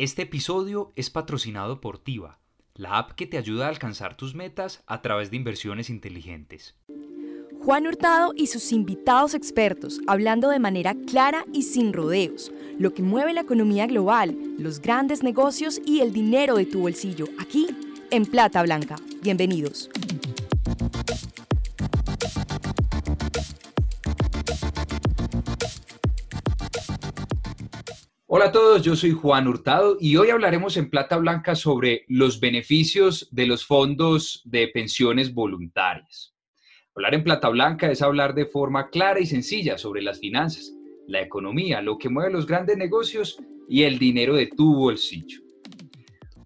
Este episodio es patrocinado por Tiva, la app que te ayuda a alcanzar tus metas a través de inversiones inteligentes. Juan Hurtado y sus invitados expertos hablando de manera clara y sin rodeos, lo que mueve la economía global, los grandes negocios y el dinero de tu bolsillo, aquí en Plata Blanca. Bienvenidos. Hola a todos, yo soy Juan Hurtado y hoy hablaremos en Plata Blanca sobre los beneficios de los fondos de pensiones voluntarias. Hablar en Plata Blanca es hablar de forma clara y sencilla sobre las finanzas, la economía, lo que mueve los grandes negocios y el dinero de tu bolsillo.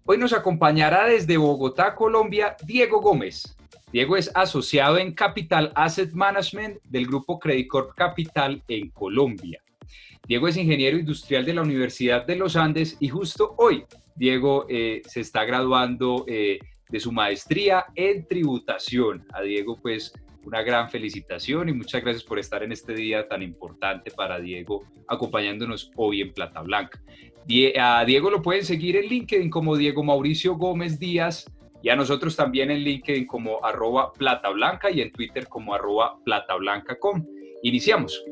Hoy nos acompañará desde Bogotá, Colombia, Diego Gómez. Diego es asociado en Capital Asset Management del grupo Credit Corp Capital en Colombia. Diego es ingeniero industrial de la Universidad de los Andes y justo hoy Diego eh, se está graduando eh, de su maestría en tributación. A Diego pues una gran felicitación y muchas gracias por estar en este día tan importante para Diego acompañándonos hoy en Plata Blanca. a Diego lo pueden seguir en LinkedIn como Diego Mauricio Gómez Díaz y a nosotros también en LinkedIn como arroba Plata Blanca y en Twitter como arroba platablanca.com. Iniciamos.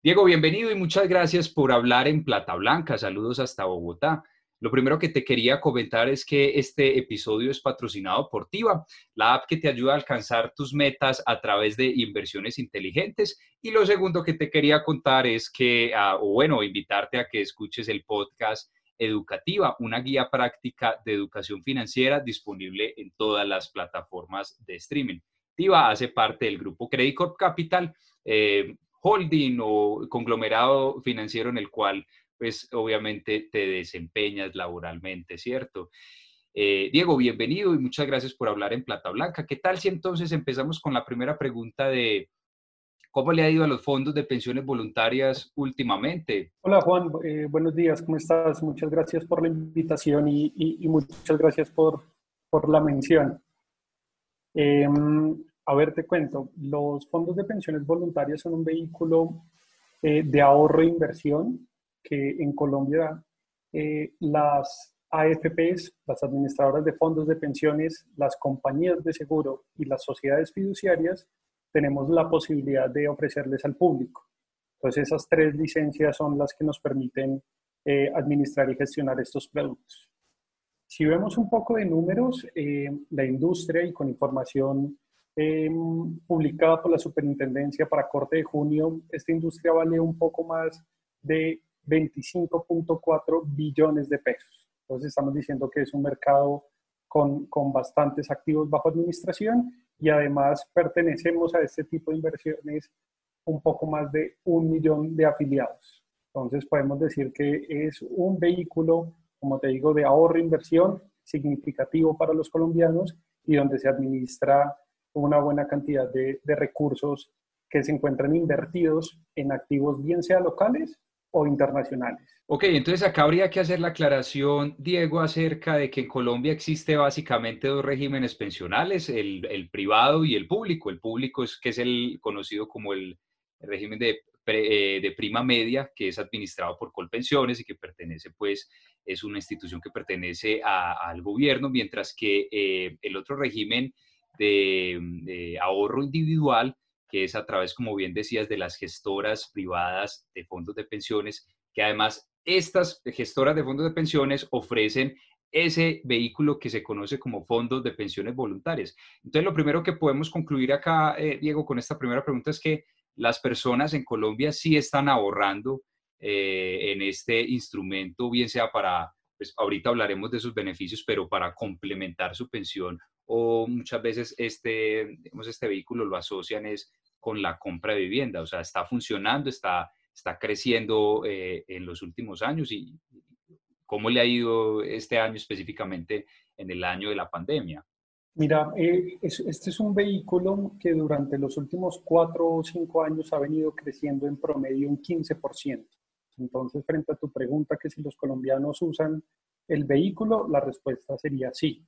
Diego, bienvenido y muchas gracias por hablar en Plata Blanca. Saludos hasta Bogotá. Lo primero que te quería comentar es que este episodio es patrocinado por Tiva, la app que te ayuda a alcanzar tus metas a través de inversiones inteligentes. Y lo segundo que te quería contar es que, ah, o bueno, invitarte a que escuches el podcast Educativa, una guía práctica de educación financiera disponible en todas las plataformas de streaming. Tiva hace parte del grupo Credit Corp Capital. Eh, holding o conglomerado financiero en el cual, pues obviamente te desempeñas laboralmente, ¿cierto? Eh, Diego, bienvenido y muchas gracias por hablar en Plata Blanca. ¿Qué tal si entonces empezamos con la primera pregunta de cómo le ha ido a los fondos de pensiones voluntarias últimamente? Hola Juan, eh, buenos días, ¿cómo estás? Muchas gracias por la invitación y, muchas gracias por, por la mención. Em, a ver, te cuento, los fondos de pensiones voluntarias son un vehículo eh, de ahorro e inversión que en Colombia eh, las AFPs, las administradoras de fondos de pensiones, las compañías de seguro y las sociedades fiduciarias tenemos la posibilidad de ofrecerles al público. Entonces esas tres licencias son las que nos permiten eh, administrar y gestionar estos productos. Si vemos un poco de números, la industria y con información Em, publicada por la Superintendencia para corte de junio, esta industria vale un poco más de 25.4 billones de pesos. Entonces estamos diciendo que es un mercado con, con, bastantes activos bajo administración y además pertenecemos a este tipo de inversiones un poco más de un millón de afiliados. Entonces podemos decir que es un vehículo, como te digo, de ahorro e inversión significativo para los colombianos y donde se administra una buena cantidad de, recursos que se encuentran invertidos en activos bien sea locales o internacionales. Ok, entonces acá habría que hacer la aclaración, Diego, acerca de que en Colombia existe básicamente dos regímenes pensionales, el, privado y el público. El público es que es el conocido como el régimen de, eh, de prima media, que es administrado por Colpensiones y que pertenece, pues, es una institución que pertenece al gobierno, mientras que eh, el otro régimen de, ahorro individual, que es a través, como bien decías, de las gestoras privadas de fondos de pensiones, que además estas gestoras de fondos de pensiones ofrecen ese vehículo que se conoce como fondos de pensiones voluntarias. Entonces, lo primero que podemos concluir acá, eh, Diego, con esta primera pregunta es que las personas en Colombia sí están ahorrando eh, en este instrumento, bien sea para, pues ahorita hablaremos de sus beneficios, pero para complementar su pensión o muchas veces este, este vehículo lo asocian es con la compra de vivienda, o sea, está funcionando, está, está creciendo eh, en los últimos años y cómo le ha ido este año específicamente en el año de la pandemia. Mira, eh, este es un vehículo que durante los últimos cuatro o cinco años ha venido creciendo en promedio un 15%. Entonces, frente a tu pregunta que si los colombianos usan el vehículo, la respuesta sería sí.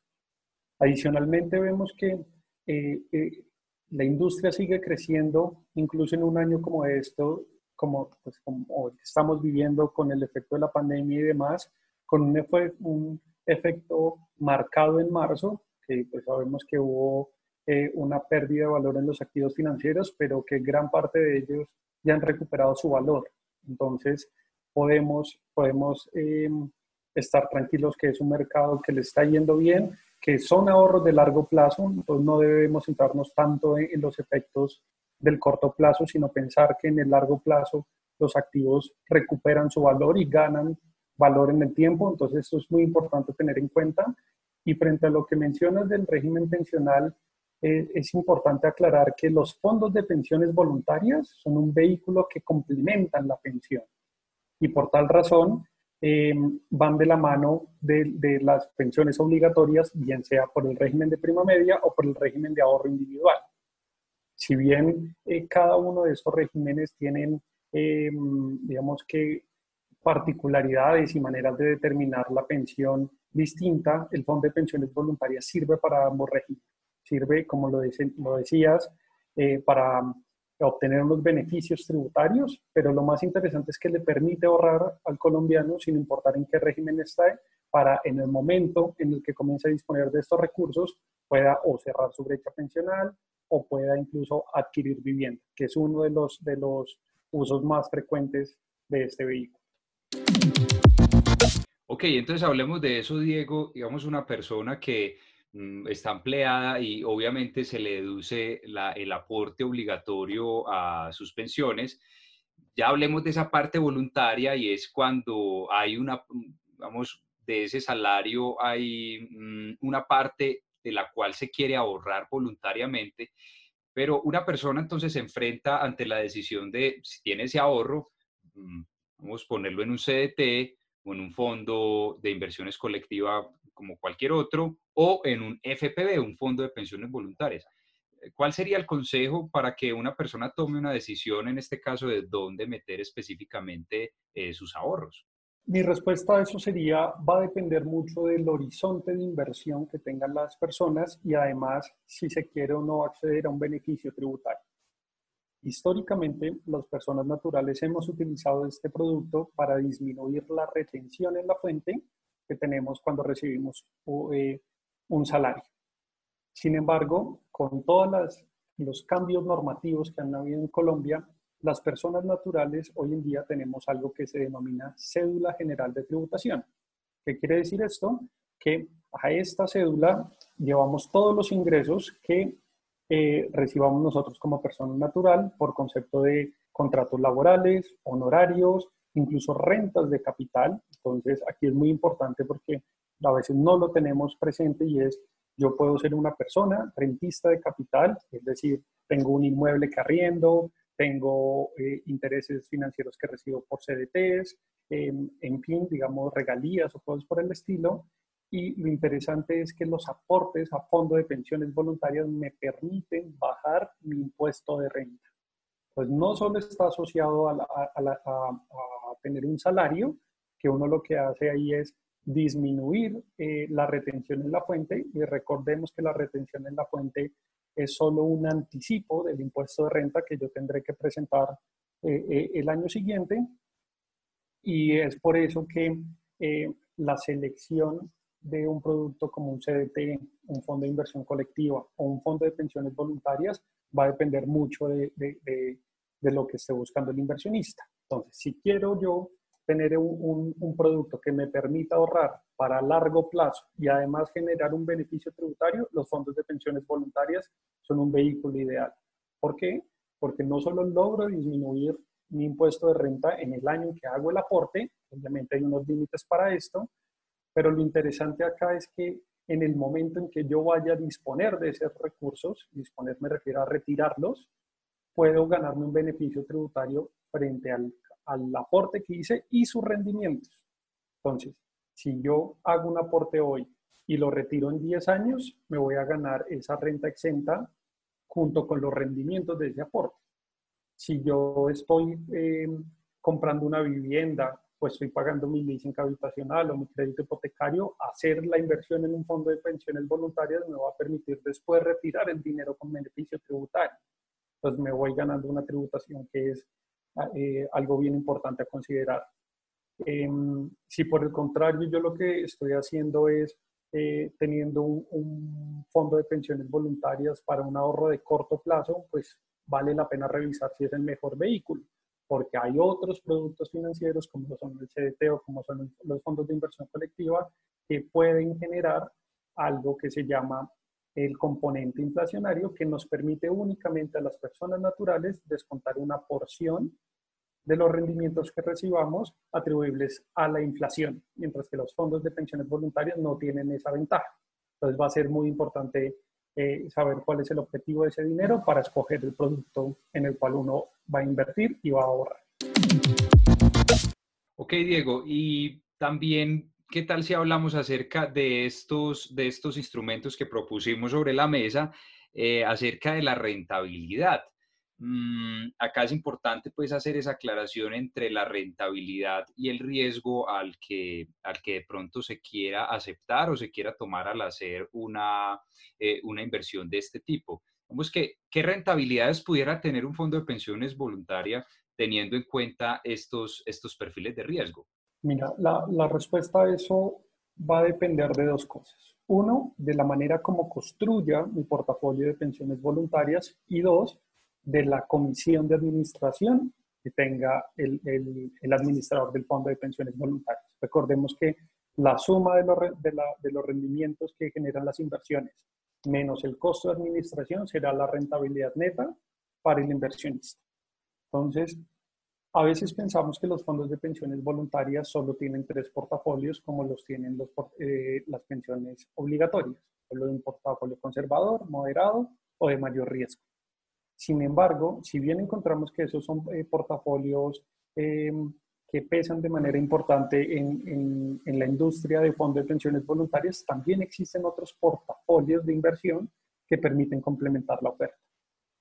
Adicionalmente vemos que eh, eh, la industria sigue creciendo, incluso en un año como, esto, como, pues, como estamos viviendo con el efecto de la pandemia y demás, con un, un efecto marcado en marzo, que pues sabemos que hubo eh, una pérdida de valor en los activos financieros, pero que gran parte de ellos ya han recuperado su valor. Entonces, podemos, podemos em, estar tranquilos que es un mercado que le está yendo bien, que son ahorros de largo plazo, entonces no debemos centrarnos tanto en, los efectos del corto plazo, sino pensar que en el largo plazo los activos recuperan su valor y ganan valor en el tiempo. Entonces, esto es muy importante tener en cuenta. Y frente a lo que mencionas del régimen pensional, eh, es importante aclarar que los fondos de pensiones voluntarias son un vehículo que complementan la pensión. Y por tal razón, eh, van de la mano de, las pensiones obligatorias, bien sea por el régimen de prima media o por el régimen de ahorro individual. Si bien eh, cada uno de estos regímenes tienen, eh, digamos que, particularidades y maneras de determinar la pensión distinta, el Fondo de Pensiones Voluntarias sirve para ambos regímenes. Sirve, como lo, lo decías, para obtener unos beneficios tributarios, pero lo más interesante es que le permite ahorrar al colombiano sin importar en qué régimen está, para en el momento en el que comience a disponer de estos recursos pueda o cerrar su brecha pensional o pueda incluso adquirir vivienda, que es uno de los, de los usos más frecuentes de este vehículo. Ok, entonces hablemos de eso, Diego. Digamos, una persona que está empleada y obviamente se le deduce el aporte obligatorio a sus pensiones. Ya hablemos de esa parte voluntaria y es cuando hay una, mm, vamos, de ese salario hay mm, una parte de la cual se quiere ahorrar voluntariamente, pero una persona entonces se enfrenta ante la decisión de si tiene ese ahorro, vamos ponerlo en un CDT o en un fondo de inversiones colectiva como cualquier otro, o en un FPV, un fondo de pensiones voluntarias. Eh, ¿Cuál sería el consejo para que una persona tome una decisión, en este caso, de dónde meter específicamente eh, sus ahorros? Mi respuesta a eso sería, va a depender mucho del horizonte de inversión que tengan las personas y además si se quiere o no acceder a un beneficio tributario. Históricamente, las personas naturales hemos utilizado este producto para disminuir la retención en la fuente que tenemos cuando recibimos eh, un salario. Sin embargo, con todos los cambios normativos que han habido en Colombia, las personas naturales hoy en día tenemos algo que se denomina cédula general de tributación. ¿Qué quiere decir esto? Que a esta cédula llevamos todos los ingresos que eh, recibamos nosotros como persona natural por concepto de contratos laborales, honorarios, incluso rentas de capital. Entonces, aquí es muy importante porque a veces no lo tenemos presente y es, yo puedo ser una persona rentista de capital, es decir, tengo un inmueble que arriendo, tengo eh, intereses financieros que recibo por CDTs, em, en fin, digamos, regalías o cosas por el estilo. Y lo interesante es que los aportes a fondo de pensiones voluntarias me permiten bajar mi impuesto de renta. Pues no solo está asociado a, a tener un salario, que uno lo que hace ahí es disminuir eh, la retención en la fuente y recordemos que la retención en la fuente es solo un anticipo del impuesto de renta que yo tendré que presentar eh, eh, el año siguiente y es por eso que la selección de un producto como un CDT, un fondo de inversión colectiva o un fondo de pensiones voluntarias va a depender mucho de, de lo que esté buscando el inversionista. Entonces, si quiero yo tener un, un, producto que me permita ahorrar para largo plazo y además generar un beneficio tributario, los fondos de pensiones voluntarias son un vehículo ideal. ¿Por qué? Porque no solo logro disminuir mi impuesto de renta en el año en que hago el aporte, obviamente hay unos límites para esto, pero lo interesante acá es que en el momento en que yo vaya a disponer de esos recursos, disponer me refiero a retirarlos, puedo ganarme un beneficio tributario frente al al aporte que hice y sus rendimientos. Entonces, si yo hago un aporte hoy y lo retiro en 10 años, me voy a ganar esa renta exenta junto con los rendimientos de ese aporte. Si yo estoy em, comprando una vivienda, pues estoy pagando mi leasing habitacional o mi crédito hipotecario, hacer la inversión en un fondo de pensiones voluntarias me va a permitir después retirar el dinero con beneficio tributario. Entonces me voy ganando una tributación que es eh, algo bien importante a considerar. Em, si por el contrario yo lo que estoy haciendo es eh, teniendo un, un, fondo de pensiones voluntarias para un ahorro de corto plazo, pues vale la pena revisar si es el mejor vehículo, porque hay otros productos financieros como son el CDT o como son los fondos de inversión colectiva que pueden generar algo que se llama el componente inflacionario que nos permite únicamente a las personas naturales descontar una porción de los rendimientos que recibamos atribuibles a la inflación, mientras que los fondos de pensiones voluntarias no tienen esa ventaja. Entonces va a ser muy importante eh, saber cuál es el objetivo de ese dinero para escoger el producto en el cual uno va a invertir y va a ahorrar. Ok, Diego, y también, ¿qué tal si hablamos acerca de estos, de estos instrumentos que propusimos sobre la mesa, eh, acerca de la rentabilidad? Mm, acá es importante pues hacer esa aclaración entre la rentabilidad y el riesgo al que, al que de pronto se quiera aceptar o se quiera tomar al hacer una, eh, una inversión de este tipo. Vamos que, ¿Qué rentabilidades pudiera tener un fondo de pensiones voluntaria teniendo en cuenta estos, estos perfiles de riesgo? Mira, la, la respuesta a eso va a depender de dos cosas. Uno, de la manera como construya mi portafolio de pensiones voluntarias y dos, de la comisión de administración que tenga el, el, administrador del fondo de pensiones voluntarias. Recordemos que la suma de de, la, de los rendimientos que generan las inversiones menos el costo de administración será la rentabilidad neta para el inversionista. Entonces, a veces pensamos que los fondos de pensiones voluntarias solo tienen tres portafolios como los tienen los, eh, las pensiones obligatorias, solo de un portafolio conservador, moderado o de mayor riesgo. Sin embargo, si bien encontramos que esos son eh, portafolios em, que pesan de manera importante en, en, la industria de fondos de pensiones voluntarias, también existen otros portafolios de inversión que permiten complementar la oferta.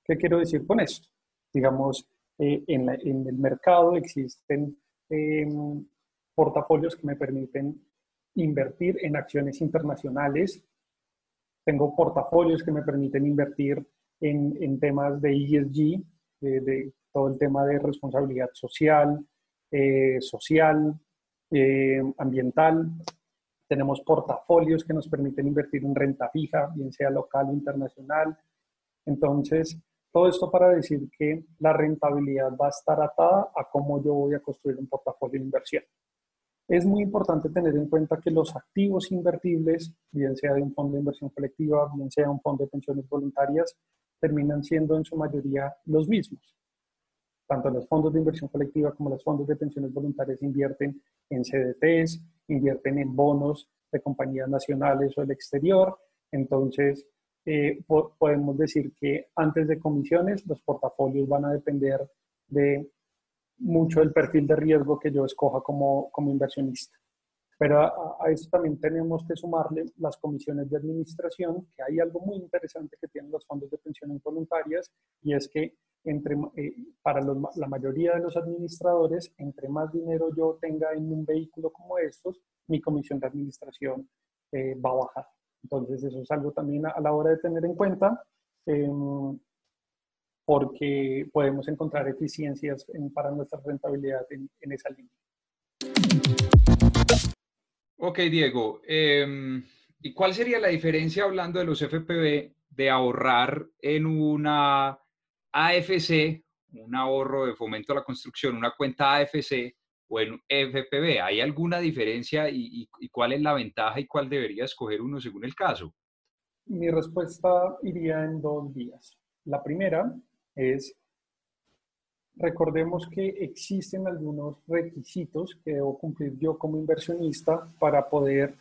¿Qué quiero decir con esto? Digamos, eh, en, en, el mercado existen em, portafolios que me permiten invertir en acciones internacionales. Tengo portafolios que me permiten invertir en, temas de ESG, de, todo el tema de responsabilidad social, eh, social, eh, ambiental. Tenemos portafolios que nos permiten invertir en renta fija, bien sea local o internacional. Entonces, todo esto para decir que la rentabilidad va a estar atada a cómo yo voy a construir un portafolio de inversión. Es muy importante tener en cuenta que los activos invertibles, bien sea de un fondo de inversión colectiva, bien sea un fondo de pensiones voluntarias, terminan siendo en su mayoría los mismos. Tanto los fondos de inversión colectiva como los fondos de pensiones voluntarias invierten en CDTs, invierten en bonos de compañías nacionales o del exterior. Entonces, eh, podemos decir que antes de comisiones, los portafolios van a depender de mucho del perfil de riesgo que yo escoja como, como inversionista. Pero a, a, esto también tenemos que sumarle las comisiones de administración, que hay algo muy interesante que tienen los fondos de pensiones voluntarias, y es que entre, eh, para los, la mayoría de los administradores, entre más dinero yo tenga en un vehículo como estos, mi comisión de administración eh, va a bajar. Entonces, eso es algo también a, la hora de tener en cuenta, em, porque podemos encontrar eficiencias para nuestra rentabilidad en, esa línea. Ok, Diego. Em, ¿Y cuál sería la diferencia hablando de los FPV de ahorrar en una AFC, un ahorro de fomento a la construcción, una cuenta AFC o en FPV? ¿Hay alguna diferencia y, y cuál es la ventaja y cuál debería escoger uno según el caso? Mi respuesta iría en dos vías. La primera es Recordemos que existen algunos requisitos que debo cumplir yo como inversionista para poder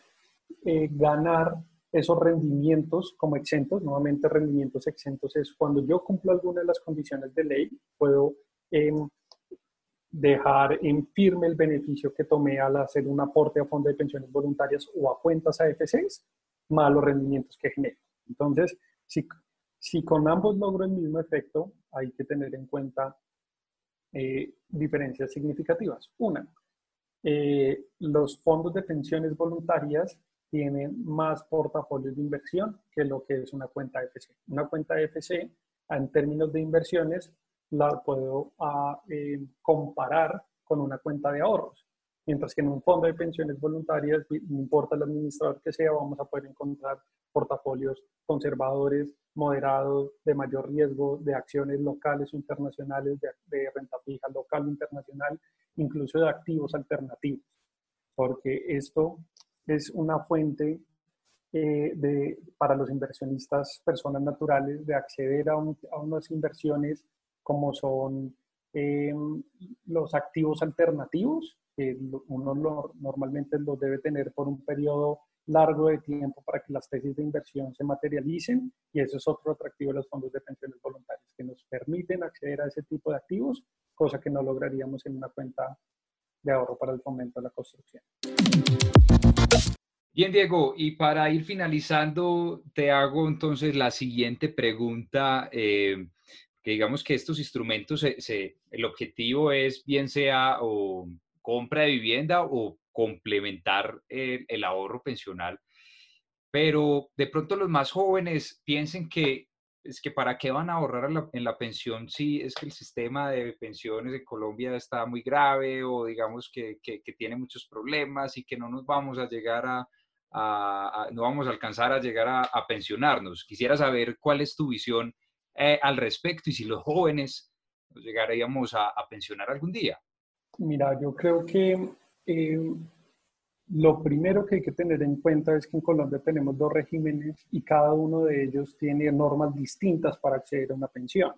eh, ganar esos rendimientos como exentos. Nuevamente, rendimientos exentos es cuando yo cumplo alguna de las condiciones de ley, puedo em, dejar en firme el beneficio que tomé al hacer un aporte a fondo de pensiones voluntarias o a cuentas AFCs, más los rendimientos que genero. Entonces, si, si con ambos logro el mismo efecto, hay que tener en cuenta eh, diferencias significativas. Una, eh, los fondos de pensiones voluntarias tienen más portafolios de inversión que lo que es una cuenta FC. Una cuenta FC, en términos de inversiones, la puedo ah, eh, comparar con una cuenta de ahorros. Mientras que en un fondo de pensiones voluntarias, no importa el administrador que sea, vamos a poder encontrar portafolios conservadores, moderados, de mayor riesgo, de acciones locales o internacionales, de, renta fija local o internacional, incluso de activos alternativos, porque esto es una fuente eh, de, para los inversionistas, personas naturales, de acceder a, unas inversiones como son eh, los activos alternativos, que uno normalmente los debe tener por un periodo largo de tiempo para que las tesis de inversión se materialicen y eso es otro atractivo de los fondos de pensiones voluntarias, que nos permiten acceder a ese tipo de activos, cosa que no lograríamos en una cuenta de ahorro para el fomento de la construcción. Bien, Diego, y para ir finalizando, te hago entonces la siguiente pregunta. Eh, que digamos que estos instrumentos, el objetivo es bien sea o compra de vivienda o complementar el, ahorro pensional. Pero de pronto los más jóvenes piensen que es que para qué van a ahorrar en la, pensión si es que el sistema de pensiones en Colombia está muy grave o digamos que, que, tiene muchos problemas y que no nos vamos a llegar a, no vamos a alcanzar a llegar a, pensionarnos. Quisiera saber cuál es tu visión eh, al respecto y si los jóvenes nos llegaríamos a pensionar algún día. Mira, yo creo que eh, lo primero que hay que tener en cuenta es que en Colombia tenemos dos regímenes y cada uno de ellos tiene normas distintas para acceder a una pensión.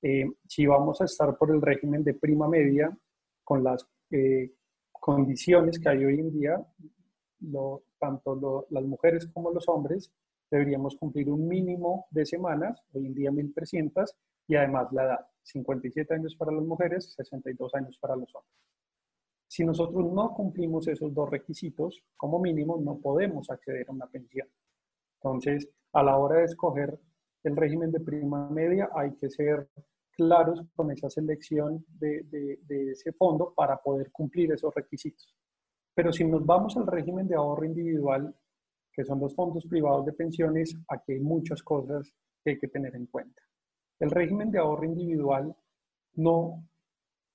Eh, si vamos a estar por el régimen de prima media, con las eh, condiciones que hay hoy en día, tanto las mujeres como los hombres deberíamos cumplir un mínimo de semanas, hoy en día 1.300, y además la edad. 57 años para las mujeres, 62 años para los hombres. Si nosotros no cumplimos esos dos requisitos, como mínimo no podemos acceder a una pensión. Entonces, a la hora de escoger el régimen de prima media, hay que ser claros con esa selección de, de, ese fondo para poder cumplir esos requisitos. Pero si nos vamos al régimen de ahorro individual, que son los fondos privados de pensiones, aquí hay muchas cosas que hay que tener en cuenta. El régimen de ahorro individual no,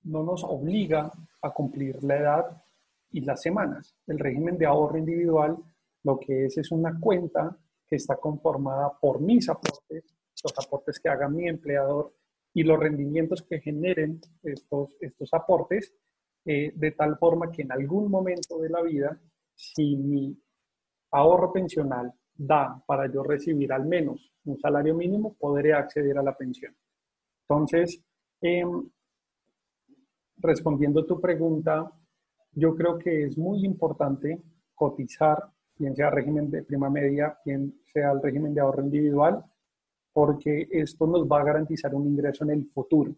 no nos obliga a cumplir la edad y las semanas. El régimen de ahorro individual lo que es es una cuenta que está conformada por mis aportes, los aportes que haga mi empleador y los rendimientos que generen estos, estos aportes, eh, de tal forma que en algún momento de la vida, si mi ahorro pensional da para yo recibir al menos un salario mínimo, podré acceder a la pensión. Entonces, em, respondiendo a tu pregunta, yo creo que es muy importante cotizar, bien sea régimen de prima media, bien sea el régimen de ahorro individual, porque esto nos va a garantizar un ingreso en el futuro.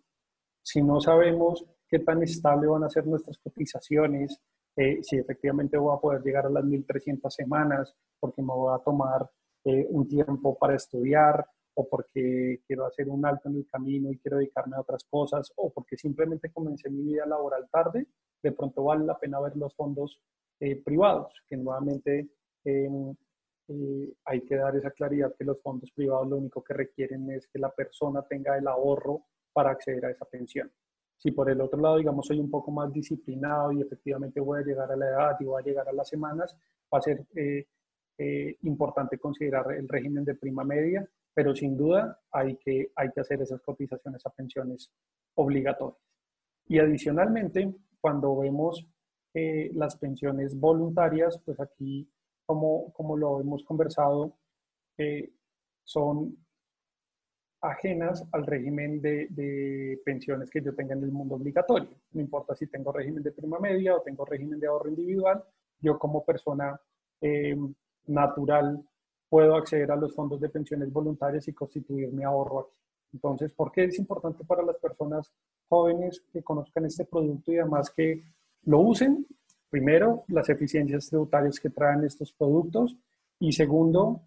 Si no sabemos qué tan estable van a ser nuestras cotizaciones, eh, si efectivamente voy a poder llegar a las 1.300 semanas, porque me voy a tomar eh, un tiempo para estudiar, o porque quiero hacer un alto en el camino y quiero dedicarme a otras cosas, o porque simplemente comencé mi vida laboral tarde, de pronto vale la pena ver los fondos eh, privados, que nuevamente em, hay que dar esa claridad que los fondos privados lo único que requieren es que la persona tenga el ahorro para acceder a esa pensión. Si por el otro lado, digamos, soy un poco más disciplinado y efectivamente voy a llegar a la edad y voy a llegar a las semanas, va a ser eh, eh, importante considerar el régimen de prima media, pero sin duda hay que, hay que hacer esas cotizaciones a pensiones obligatorias. Y adicionalmente, cuando vemos eh, las pensiones voluntarias, pues aquí, como, como lo hemos conversado, son ajenas al régimen de, pensiones que yo tenga en el mundo obligatorio. No importa si tengo régimen de prima media o tengo régimen de ahorro individual, yo como persona eh, natural puedo acceder a los fondos de pensiones voluntarias y constituir mi ahorro aquí. Entonces, ¿por qué es importante para las personas jóvenes que conozcan este producto y además que lo usen? Primero, las eficiencias tributarias que traen estos productos y segundo,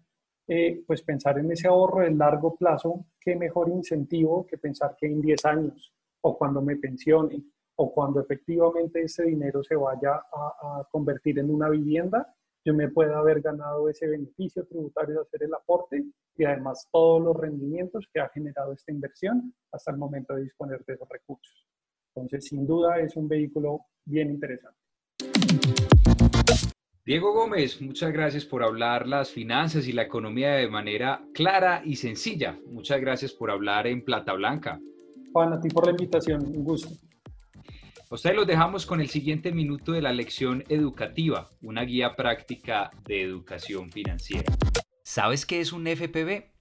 eh, pues pensar en ese ahorro de largo plazo, qué mejor incentivo que pensar que en 10 años o cuando me pensione o cuando efectivamente ese dinero se vaya a, convertir en una vivienda, yo me pueda haber ganado ese beneficio tributario de hacer el aporte y además todos los rendimientos que ha generado esta inversión hasta el momento de disponer de esos recursos. Entonces, sin duda, es un vehículo bien interesante. Diego Gómez, muchas gracias por hablar las finanzas y la economía de manera clara y sencilla. Muchas gracias por hablar en Plata Blanca. Juan, a ti por la invitación, un gusto. ustedes los dejamos con el siguiente minuto de la lección educativa, una guía práctica de educación financiera. ¿Sabes qué es un FPV?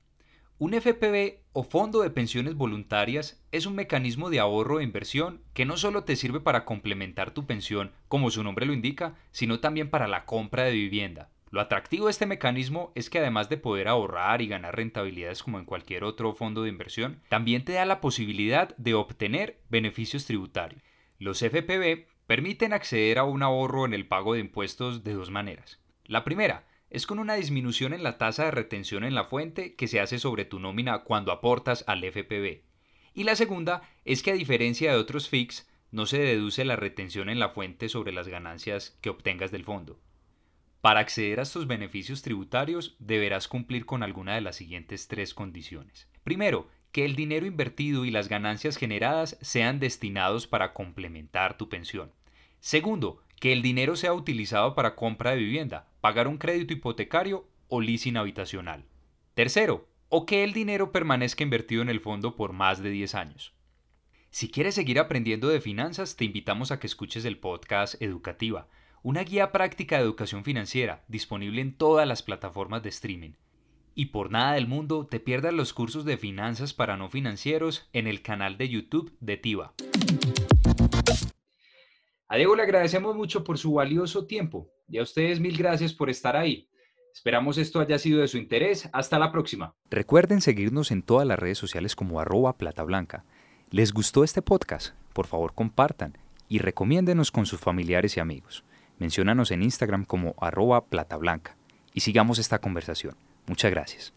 Un FPV o Fondo de Pensiones Voluntarias es un mecanismo de ahorro e inversión que no solo te sirve para complementar tu pensión, como su nombre lo indica, sino también para la compra de vivienda. Lo atractivo de este mecanismo es que además de poder ahorrar y ganar rentabilidades como en cualquier otro fondo de inversión, también te da la posibilidad de obtener beneficios tributarios. Los FPV permiten acceder a un ahorro en el pago de impuestos de dos maneras. La primera, es con una disminución en la tasa de retención en la fuente que se hace sobre tu nómina cuando aportas al FPV. Y la segunda es que a diferencia de otros FIX, no se deduce la retención en la fuente sobre las ganancias que obtengas del fondo. Para acceder a estos beneficios tributarios deberás cumplir con alguna de las siguientes tres condiciones. Primero, que el dinero invertido y las ganancias generadas sean destinados para complementar tu pensión. Segundo, que el dinero sea utilizado para compra de vivienda, pagar un crédito hipotecario o leasing habitacional. Tercero, o que el dinero permanezca invertido en el fondo por más de 10 años. Si quieres seguir aprendiendo de finanzas, te invitamos a que escuches el podcast Educativa, una guía práctica de educación financiera disponible en todas las plataformas de streaming. Y por nada del mundo te pierdas los cursos de finanzas para no financieros en el canal de YouTube de TIVA. A Diego le agradecemos mucho por su valioso tiempo y a ustedes mil gracias por estar ahí. Esperamos esto haya sido de su interés. Hasta la próxima. Recuerden seguirnos en todas las redes sociales como arroba plata blanca. ¿Les gustó este podcast? Por favor compartan y recomiéndenos con sus familiares y amigos. Menciónanos en Instagram como arroba plata blanca y sigamos esta conversación. Muchas gracias.